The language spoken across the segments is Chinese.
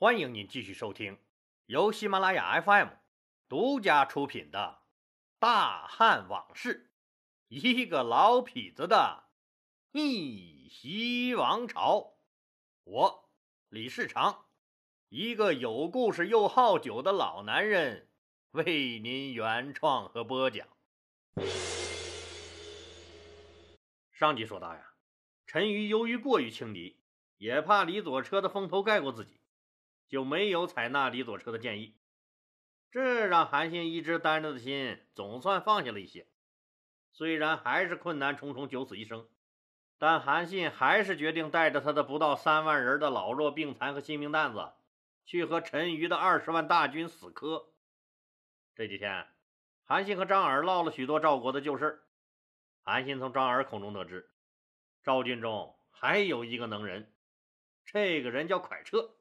欢迎您继续收听由喜马拉雅 FM 独家出品的《大汉往事》，一个老痞子的逆袭王朝。我李世长，一个有故事又好酒的老男人，为您原创和播讲。上集说到呀，陈馀由于过于轻敌，也怕李左车的风头盖过自己。就没有采纳李左车的建议，这让韩信一直担着的心总算放下了一些。虽然还是困难重重，九死一生，但韩信还是决定带着他的不到三万人的老弱病残和新兵蛋子，去和陈馀的二十万大军死磕。这几天，韩信和张耳唠了许多赵国的旧事。韩信从张耳口中得知，赵军中还有一个能人，这个人叫蒯彻。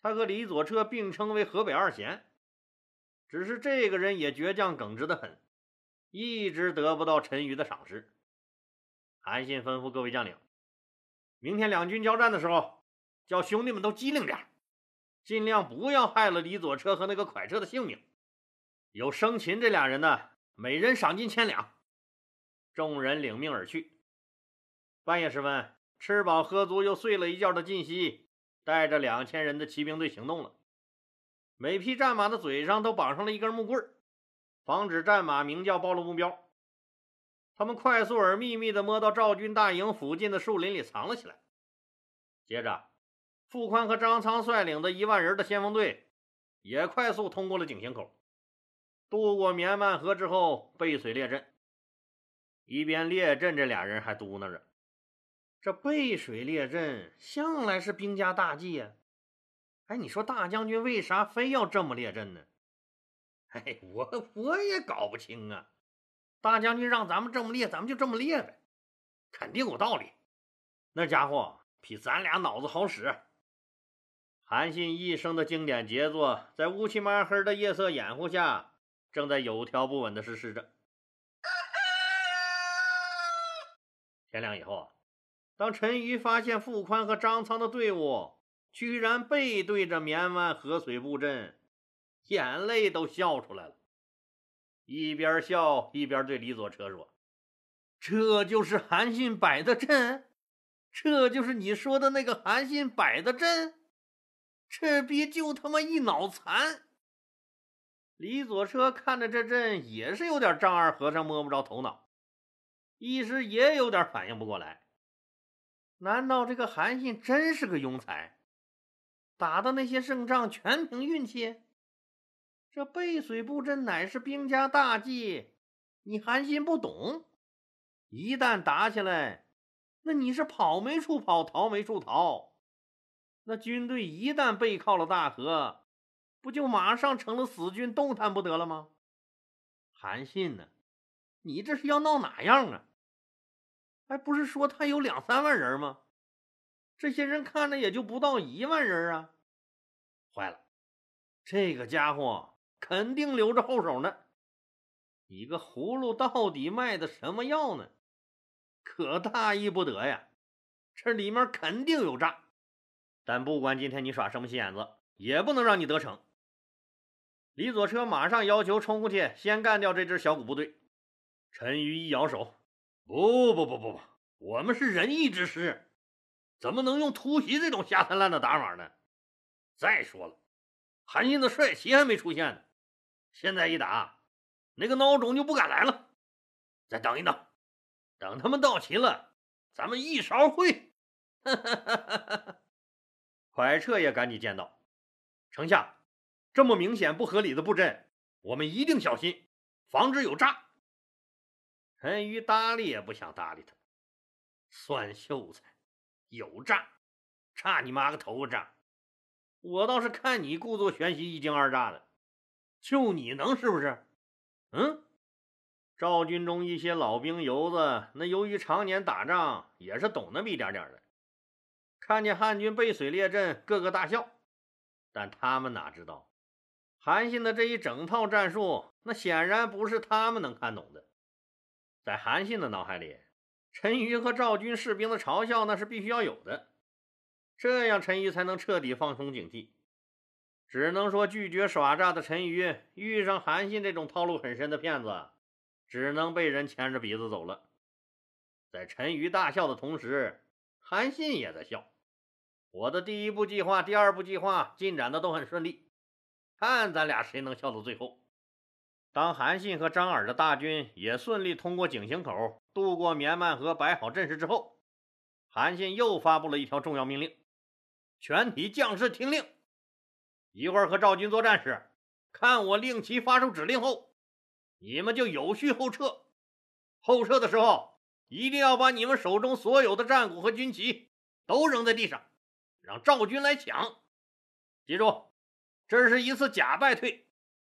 他和李左车并称为河北二贤，只是这个人也倔强耿直的很，一直得不到陈馀的赏识。韩信吩咐各位将领，明天两军交战的时候，叫兄弟们都机灵点，尽量不要害了李左车和那个蒯彻的性命。有生擒这俩人的，每人赏金千两。众人领命而去。半夜时分，吃饱喝足又睡了一觉的晋西。带着两千人的骑兵队行动了，每匹战马的嘴上都绑上了一根木棍防止战马鸣叫暴露目标。他们快速而秘密地摸到赵军大营附近的树林里藏了起来。接着，傅宽和张苍率领的一万人的先锋队也快速通过了井陉口，渡过绵漫河之后背水列阵。一边列阵，这俩人还嘟囔着。这背水列阵向来是兵家大忌呀！哎，你说大将军为啥非要这么列阵呢？嘿，我我也搞不清啊！大将军让咱们这么列，咱们就这么列呗，肯定有道理。那家伙比咱俩脑子好使。韩信一生的经典杰作，在乌漆麻黑的夜色掩护下，正在有条不紊的实施着。天亮以后。当陈馀发现傅宽和张苍的队伍居然背对着绵湾河水布阵，眼泪都笑出来了。一边笑一边对李左车说：“这就是韩信摆的阵，这就是你说的那个韩信摆的阵，这逼就他妈一脑残。”李左车看着这阵也是有点丈二和尚摸不着头脑，一时也有点反应不过来。难道这个韩信真是个庸才？打的那些胜仗全凭运气？这背水布阵乃是兵家大忌，你韩信不懂？一旦打起来，那你是跑没处跑，逃没处逃。那军队一旦背靠了大河，不就马上成了死军，动弹不得了吗？韩信呢？你这是要闹哪样啊？还不是说他有两三万人吗？这些人看着也就不到一万人啊！坏了，这个家伙肯定留着后手呢。你个葫芦到底卖的什么药呢？可大意不得呀！这里面肯定有诈。但不管今天你耍什么心眼子，也不能让你得逞。李左车马上要求冲过去，先干掉这支小股部队。陈馀一摇手。不不不不不，我们是仁义之师，怎么能用突袭这种下三滥的打法呢？再说了，韩信的帅旗还没出现呢，现在一打，那个孬种就不敢来了。再等一等，等他们到齐了，咱们一勺烩。蒯彻也赶紧见到：“丞相，这么明显不合理的布阵，我们一定小心，防止有诈。”陈馀搭理也不想搭理他，酸秀才，有诈，差你妈个头个诈！我倒是看你故作玄虚，一惊二乍的，就你能是不是？嗯，赵军中一些老兵油子，那由于常年打仗，也是懂那么一点点的，看见汉军背水列阵，个个大笑。但他们哪知道，韩信的这一整套战术，那显然不是他们能看懂的。在韩信的脑海里，陈馀和赵军士兵的嘲笑那是必须要有的，这样陈馀才能彻底放松警惕，只能说拒绝耍诈的陈馀遇上韩信这种套路很深的骗子，只能被人牵着鼻子走了。在陈馀大笑的同时，韩信也在笑。我的第一步计划、第二步计划进展的都很顺利，看咱俩谁能笑到最后。当韩信和张耳的大军也顺利通过井陉口，渡过绵曼河，摆好阵势之后，韩信又发布了一条重要命令：全体将士听令，一会儿和赵军作战时，看我令旗发出指令后，你们就有序后撤。后撤的时候，一定要把你们手中所有的战鼓和军旗都扔在地上，让赵军来抢。记住，这是一次假败退。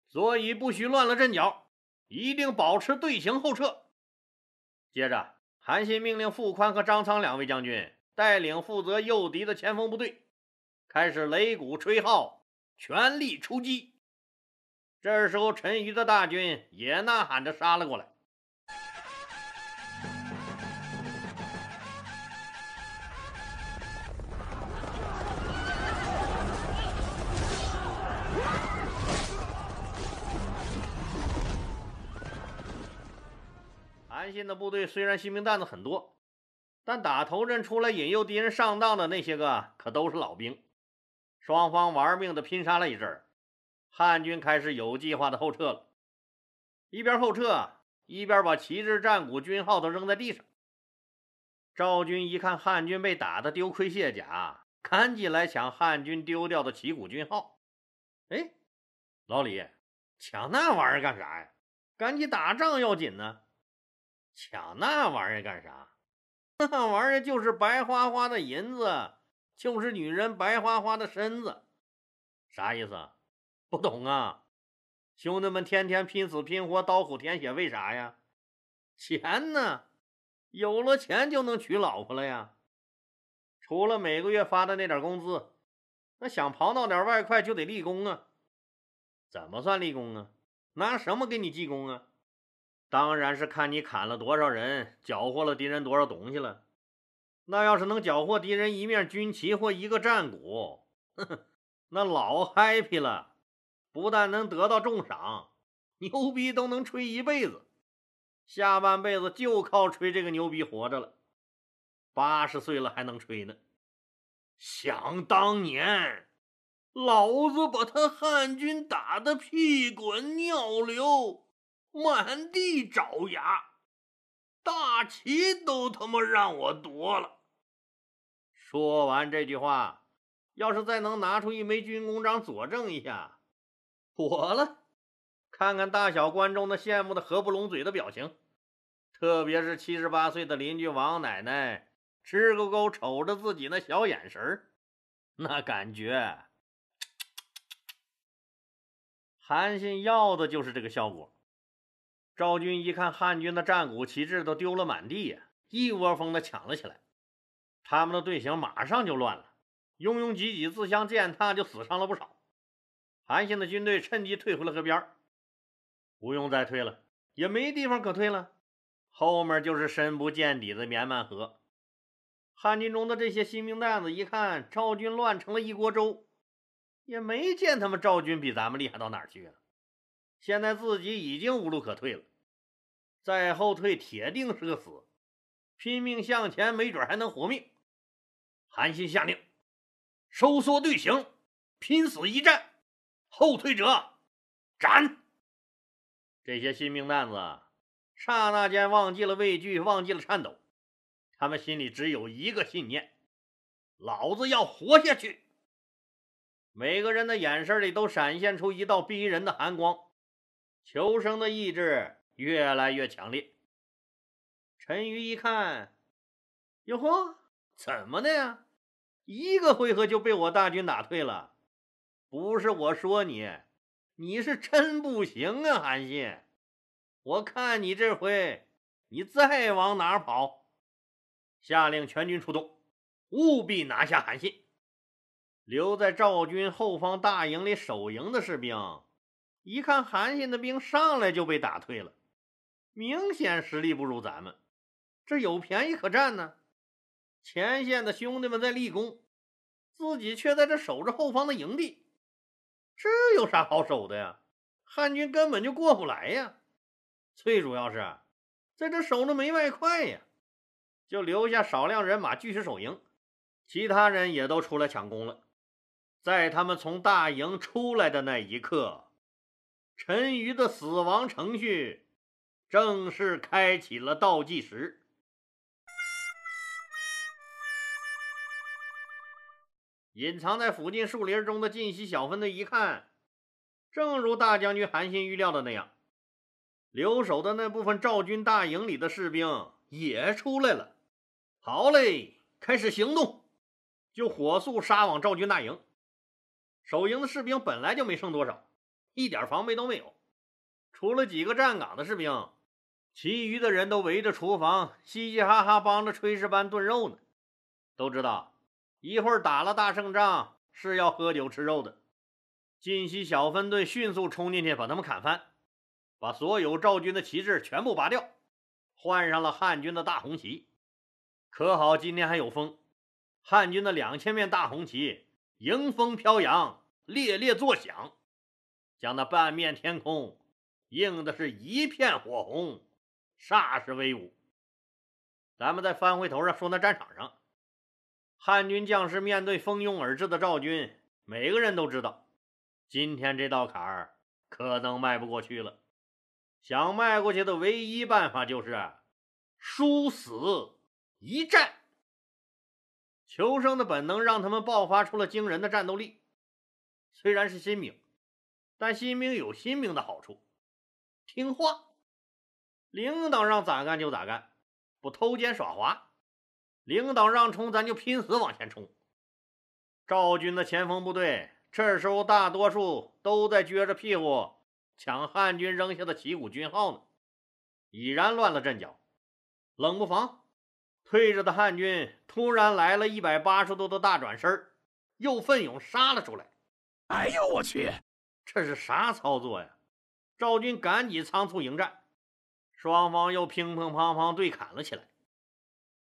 所以不许乱了阵脚，一定保持队形后撤。接着，韩信命令傅宽和张苍两位将军带领负责诱敌的前锋部队，开始擂鼓吹号，全力出击。这时候，陈馀的大军也呐喊着杀了过来。韩信的部队虽然新兵蛋子很多，但打头阵出来引诱敌人上当的那些个可都是老兵。双方玩命的拼杀了一阵，汉军开始有计划的后撤了。一边后撤，一边把旗帜、战鼓、军号都扔在地上。赵军一看汉军被打得丢盔卸甲，赶紧来抢汉军丢掉的旗鼓军号。哎，老李，抢那玩意儿干啥呀？赶紧打仗要紧呢。抢那玩意儿干啥？那玩意儿就是白花花的银子，就是女人白花花的身子，啥意思？不懂啊？兄弟们天天拼死拼活，刀口舔血，为啥呀？钱呢？有了钱就能娶老婆了呀？除了每个月发的那点工资，那想刨到点外快就得立功啊？怎么算立功啊？拿什么给你记功啊？当然是看你砍了多少人，缴获了敌人多少东西了。那要是能缴获敌人一面军旗或一个战鼓，呵呵，那老 happy 了。不但能得到重赏，牛逼都能吹一辈子，下半辈子就靠吹这个牛逼活着了。八十岁了还能吹呢。想当年，老子把他汉军打得屁滚尿流。满地找牙，大旗都他妈让我夺了。说完这句话，要是再能拿出一枚军功章佐证一下，火了！看看大小观众那羡慕的合不拢嘴的表情，特别是七十八岁的邻居王奶奶，直勾勾瞅着自己那小眼神那感觉，韩信要的就是这个效果。赵军一看汉军的战鼓旗帜都丢了满地呀，一窝蜂的抢了起来。他们的队形马上就乱了，拥拥挤挤、自相践踏，就死伤了不少。韩信的军队趁机退回了河边不用再退了，也没地方可退了。后面就是深不见底的绵曼河。汉军中的这些新兵蛋子一看赵军乱成了一锅粥，也没见他们赵军比咱们厉害到哪儿去啊。现在自己已经无路可退了。再后退，铁定是个死；拼命向前，没准还能活命。韩信下令，收缩队形，拼死一战，后退者斩。这些新兵蛋子刹那间忘记了畏惧，忘记了颤抖，他们心里只有一个信念：老子要活下去。每个人的眼神里都闪现出一道逼人的寒光，求生的意志。越来越强烈。陈馀一看，哟呵，怎么的呀？一个回合就被我大军打退了。不是我说你，你是真不行啊，韩信！我看你这回，你再往哪跑？下令全军出动，务必拿下韩信。留在赵军后方大营里守营的士兵，一看韩信的兵上来就被打退了。明显实力不如咱们，这有便宜可占呢。前线的兄弟们在立功，自己却在这守着后方的营地。这有啥好守的呀？汉军根本就过不来呀！最主要是，在这守着没外快呀，就留下少量人马继续守营，其他人也都出来抢攻了。在他们从大营出来的那一刻，陈馀的死亡程序正式开启了倒计时。隐藏在附近树林中的晋西小分队一看，正如大将军韩信预料的那样，留守的那部分赵军大营里的士兵也出来了。好嘞，开始行动，就火速杀往赵军大营。守营的士兵本来就没剩多少，一点防备都没有，除了几个站岗的士兵，其余的人都围着厨房嘻嘻哈哈帮着炊事班炖肉呢。都知道。一会儿打了大胜仗，是要喝酒吃肉的。晋西小分队迅速冲进去，把他们砍翻，把所有赵军的旗帜全部拔掉，换上了汉军的大红旗。可好，今天还有风，汉军的两千面大红旗迎风飘扬，猎猎作响，将那半面天空映的是一片火红，煞是威武。咱们再翻回头上说，那战场上。汉军将士面对蜂拥而至的赵军，每个人都知道，今天这道坎儿可能迈不过去了。想迈过去的唯一办法就是殊死一战。求生的本能让他们爆发出了惊人的战斗力。虽然是新兵，但新兵有新兵的好处，听话，领导让咋干就咋干，不偷奸耍滑。领导让冲，咱就拼死往前冲。赵军的前锋部队这时候大多数都在撅着屁股抢汉军扔下的旗鼓军号呢，已然乱了阵脚。冷不防，退着的汉军突然来了一百八十度的大转身，又奋勇杀了出来。哎呦我去，这是啥操作呀？赵军赶紧仓促迎战，双方又乒乒乓乓对砍了起来。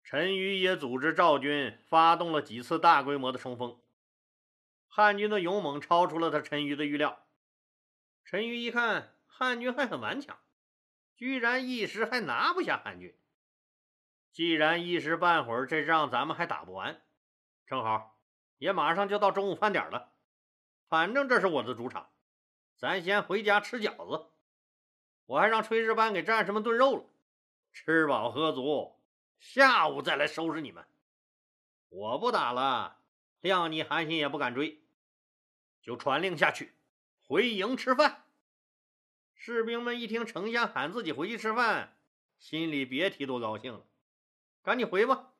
陈馀也组织赵军发动了几次大规模的冲锋，汉军的勇猛超出了他陈馀的预料。陈馀一看汉军还很顽强，居然一时还拿不下汉军。既然一时半会儿这仗咱们还打不完，正好也马上就到中午饭点了，反正这是我的主场，咱先回家吃饺子。我还让炊事班给战士们炖肉了，吃饱喝足。下午再来收拾你们！我不打了，谅你韩信也不敢追，就传令下去，回营吃饭。士兵们一听丞相喊自己回去吃饭，心里别提多高兴了。赶紧回吧，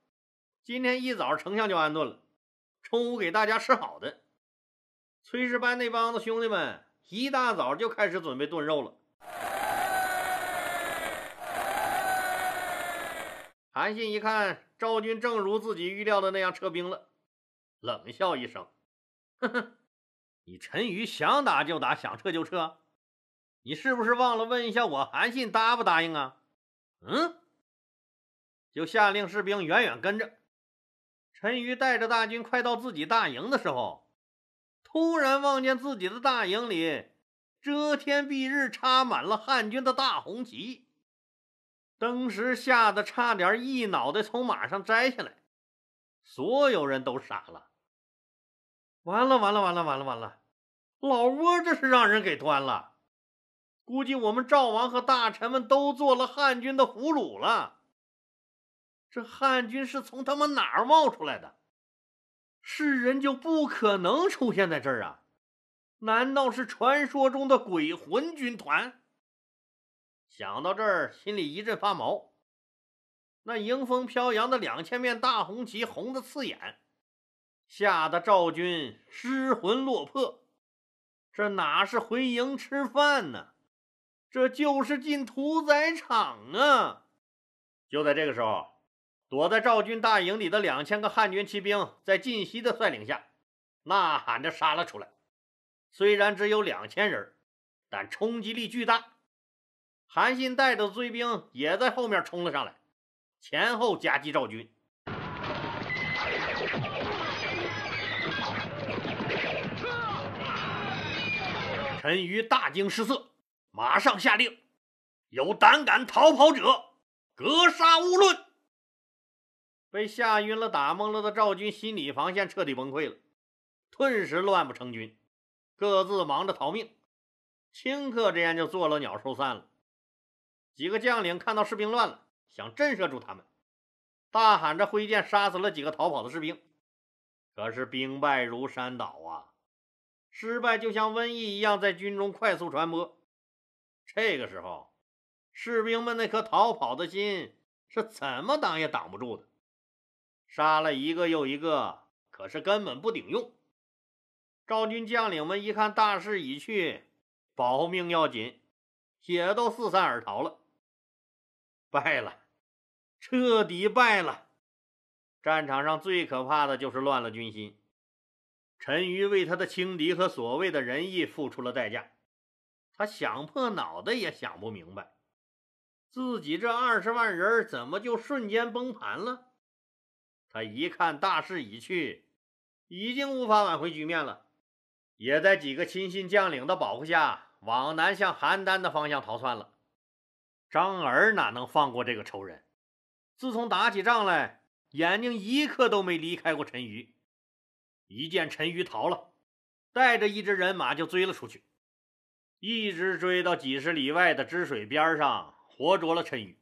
今天一早丞相就安顿了，中午给大家吃好的。炊事班那帮子兄弟们一大早就开始准备炖肉了。韩信一看赵军正如自己预料的那样撤兵了，冷笑一声：“哼哼，你陈馀想打就打，想撤就撤，你是不是忘了问一下我韩信答不答应啊？”嗯，就下令士兵远远跟着。陈馀带着大军快到自己大营的时候，突然望见自己的大营里遮天蔽日插满了汉军的大红旗。当时吓得差点一脑袋从马上摘下来，所有人都傻了。完了完了完了完了完了，老窝这是让人给端了，估计我们赵王和大臣们都做了汉军的俘虏了。这汉军是从他妈哪儿冒出来的？是人就不可能出现在这儿啊？难道是传说中的鬼魂军团？想到这儿，心里一阵发毛。那迎风飘扬的两千面大红旗，红的刺眼，吓得赵军失魂落魄。这哪是回营吃饭呢？这就是进屠宰场啊！就在这个时候，躲在赵军大营里的两千个汉军骑兵，在晋西的率领下，呐喊着杀了出来。虽然只有两千人，但冲击力巨大。韩信带着追兵也在后面冲了上来，前后夹击赵军。陈馀大惊失色，马上下令：有胆敢逃跑者，格杀勿论。被吓晕了、打懵了的赵军心理防线彻底崩溃了，顿时乱不成军，各自忙着逃命。顷刻之间就做了鸟兽散了。几个将领看到士兵乱了，想震慑住他们，大喊着挥剑杀死了几个逃跑的士兵。可是兵败如山倒啊！失败就像瘟疫一样在军中快速传播。这个时候，士兵们那颗逃跑的心是怎么挡也挡不住的。杀了一个又一个，可是根本不顶用。赵军将领们一看大势已去，保命要紧，也都四散而逃了。败了，彻底败了。战场上最可怕的就是乱了军心。陈馀为他的轻敌和所谓的仁义付出了代价，他想破脑袋也想不明白，自己这二十万人怎么就瞬间崩盘了？他一看大势已去，已经无法挽回局面了，也在几个亲信将领的保护下，往南向邯郸的方向逃窜了。张耳哪能放过这个仇人？自从打起仗来，眼睛一刻都没离开过陈馀。一见陈馀逃了，带着一支人马就追了出去，一直追到几十里外的支水边上，活捉了陈馀。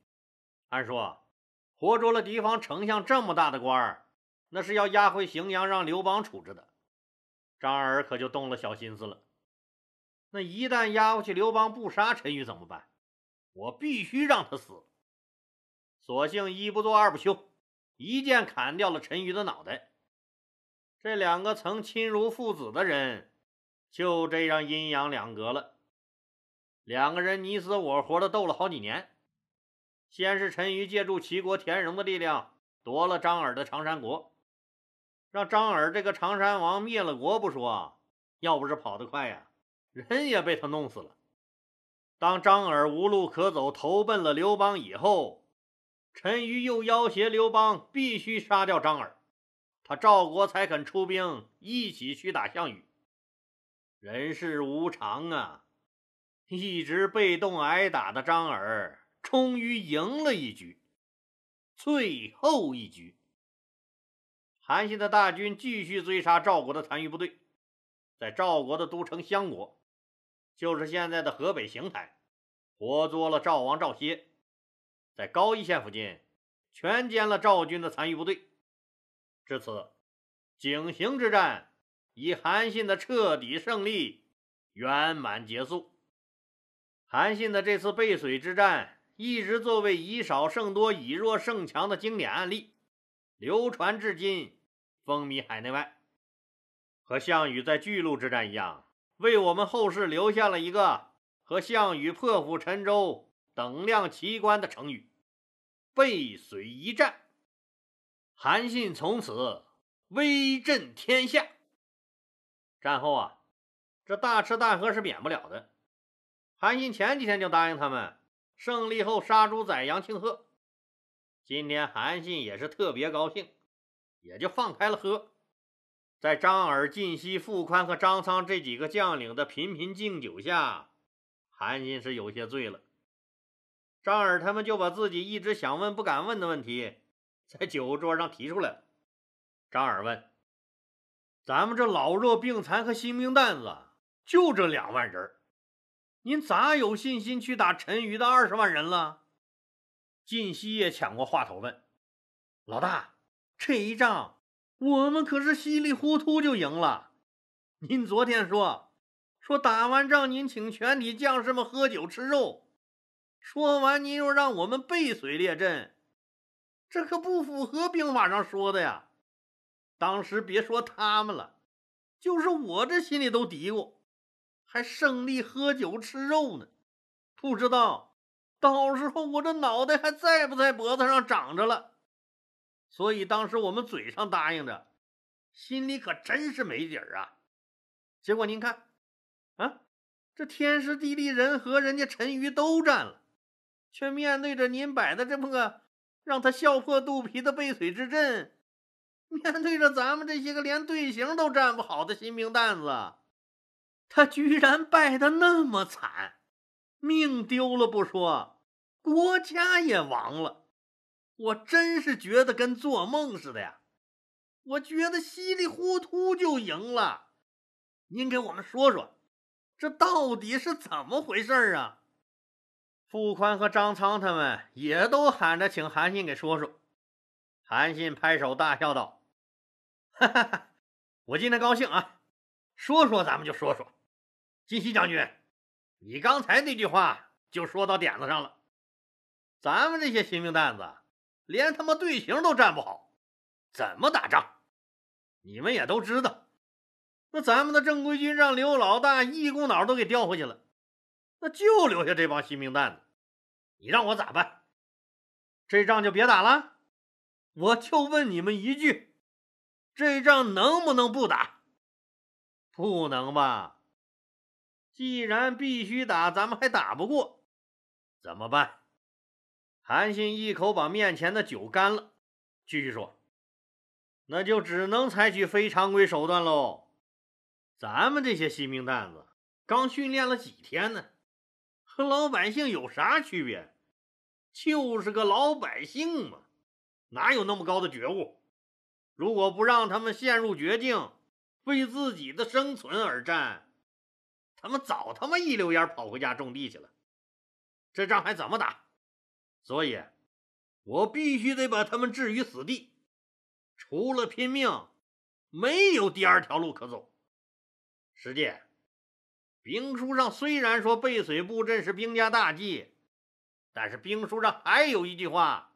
按说，活捉了敌方丞相这么大的官儿，那是要押回荥阳让刘邦处置的。张耳可就动了小心思了。那一旦押回去，刘邦不杀陈馀怎么办？我必须让他死。索性一不做二不休，一剑砍掉了陈馀的脑袋。这两个曾亲如父子的人，就这样阴阳两隔了。两个人你死我活的斗了好几年。先是陈馀借助齐国田荣的力量夺了张耳的长山国，让张耳这个长山王灭了国不说，要不是跑得快呀，人也被他弄死了。当张耳无路可走，投奔了刘邦以后，陈馀又要挟刘邦必须杀掉张耳。他赵国才肯出兵一起去打项羽。人世无常啊！一直被动挨打的张耳终于赢了一局，最后一局。韩信的大军继续追杀赵国的残余部队，在赵国的都城襄国，就是现在的河北邢台，活捉了赵王赵歇，在高邑县附近全歼了赵军的残余部队。至此，井陉之战以韩信的彻底胜利圆满结束。韩信的这次背水之战一直作为以少胜多、以弱胜强的经典案例，流传至今，风靡海内外。和项羽在巨鹿之战一样，为我们后世留下了一个和项羽破釜沉舟等量齐观的成语——背水一战。韩信从此威震天下。战后啊，这大吃大喝是免不了的。韩信前几天就答应他们，胜利后杀猪宰羊庆贺。今天韩信也是特别高兴，也就放开了喝。在张耳、晋西、傅宽和张苍这几个将领的频频敬酒下，韩信是有些醉了。张耳他们就把自己一直想问不敢问的问题。在酒桌上提出来了。张耳问：“咱们这老弱病残和新兵蛋子就这两万人，您咋有信心去打陈馀的二十万人了？”晋西也抢过话头问：“老大，这一仗我们可是稀里糊涂就赢了。您昨天说说打完仗您请全体将士们喝酒吃肉，说完您又让我们背水列阵。”这可不符合兵法上说的呀！当时别说他们了，就是我这心里都嘀咕，还胜利喝酒吃肉呢，不知道到时候我这脑袋还在不在脖子上长着了。所以当时我们嘴上答应着，心里可真是没底儿啊！结果您看，啊，这天时地利人和，人家陈馀都占了，却面对着您摆的这么个。让他笑破肚皮的背水之阵，面对着咱们这些个连队形都站不好的新兵蛋子，他居然败得那么惨，命丢了不说，国家也亡了。我真是觉得跟做梦似的呀！我觉得稀里糊涂就赢了。您给我们说说，这到底是怎么回事啊？傅宽和张苍他们也都喊着请韩信给说说。韩信拍手大笑道：“哈哈哈，我今天高兴啊！说说咱们就说说。金熙将军，你刚才那句话就说到点子上了。咱们这些新兵蛋子。”连他妈队形都站不好，怎么打仗？你们也都知道，那咱们的正规军让刘老大一股脑都给调回去了，那就留下这帮新兵蛋子，你让我咋办？这仗就别打了，我就问你们一句：这仗能不能不打？不能吧？既然必须打，咱们还打不过，怎么办？韩信一口把面前的酒干了，继续说：“那就只能采取非常规手段喽。咱们这些新兵蛋子刚训练了几天呢，和老百姓有啥区别？就是个老百姓嘛，哪有那么高的觉悟？如果不让他们陷入绝境，为自己的生存而战，他们早他妈一溜烟跑回家种地去了。这仗还怎么打？”所以，我必须得把他们置于死地，除了拼命，没有第二条路可走。师弟，兵书上虽然说背水布阵是兵家大忌，但是兵书上还有一句话，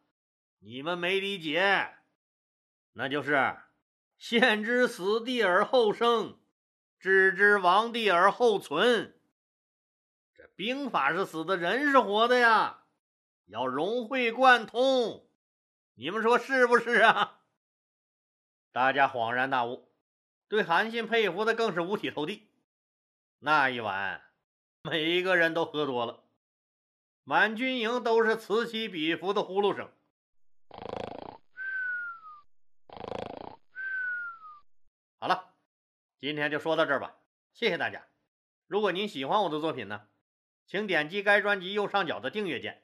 你们没理解，那就是“先知死地而后生，置之亡地而后存”。这兵法是死的，人是活的呀。要融会贯通，你们说是不是啊？大家恍然大悟，对韩信佩服的更是五体投地。那一晚，每一个人都喝多了，满军营都是此起彼伏的呼噜声。好了，今天就说到这儿吧，谢谢大家。如果您喜欢我的作品呢，请点击该专辑右上角的订阅键。